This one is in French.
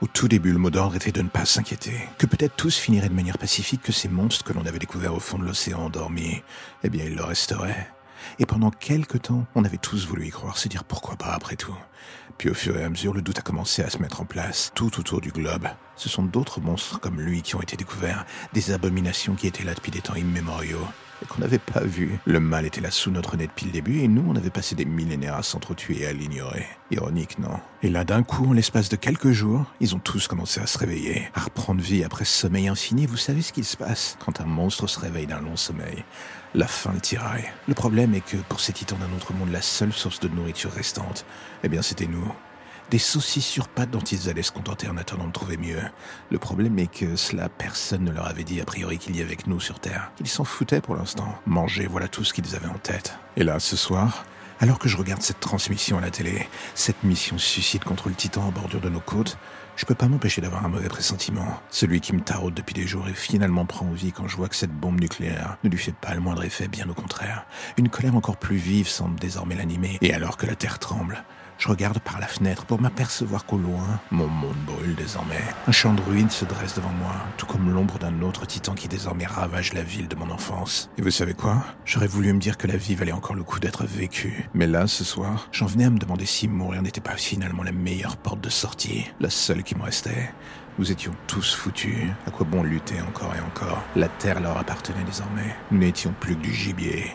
Au tout début, le mot d'ordre était de ne pas s'inquiéter, que peut-être tous finiraient de manière pacifique, que ces monstres que l'on avait découverts au fond de l'océan endormis, eh bien, ils le resteraient. Et pendant quelque temps, on avait tous voulu y croire, se dire pourquoi pas après tout. Puis au fur et à mesure, le doute a commencé à se mettre en place, tout autour du globe. Ce sont d'autres monstres comme lui qui ont été découverts, des abominations qui étaient là depuis des temps immémoriaux et qu'on n'avait pas vu. Le mal était là sous notre nez depuis le début et nous, on avait passé des millénaires à s'entretuer et à l'ignorer. Ironique, non? Et là, d'un coup, en l'espace de quelques jours, ils ont tous commencé à se réveiller, à reprendre vie après ce sommeil infini. Vous savez ce qu'il se passe quand un monstre se réveille d'un long sommeil? La fin le tiraille. Le problème est que pour ces titans d'un autre monde, la seule source de nourriture restante, eh bien, c'était nous des saucisses sur pattes dont ils allaient se contenter en attendant de trouver mieux. Le problème est que cela, personne ne leur avait dit a priori qu'il y avait que nous sur Terre. Ils s'en foutaient pour l'instant. Manger, voilà tout ce qu'ils avaient en tête. Et là, ce soir, alors que je regarde cette transmission à la télé, cette mission suicide contre le titan en bordure de nos côtes, je peux pas m'empêcher d'avoir un mauvais pressentiment. Celui qui me taraude depuis des jours et finalement prend vie quand je vois que cette bombe nucléaire ne lui fait pas le moindre effet, bien au contraire. Une colère encore plus vive semble désormais l'animer, et alors que la Terre tremble, je regarde par la fenêtre pour m'apercevoir qu'au loin, mon monde brûle désormais. Un champ de ruines se dresse devant moi, tout comme l'ombre d'un autre titan qui désormais ravage la ville de mon enfance. Et vous savez quoi? J'aurais voulu me dire que la vie valait encore le coup d'être vécue. Mais là, ce soir, j'en venais à me demander si mourir n'était pas finalement la meilleure porte de sortie, la seule qui me restait. Nous étions tous foutus. À quoi bon lutter encore et encore? La terre leur appartenait désormais. Nous n'étions plus que du gibier.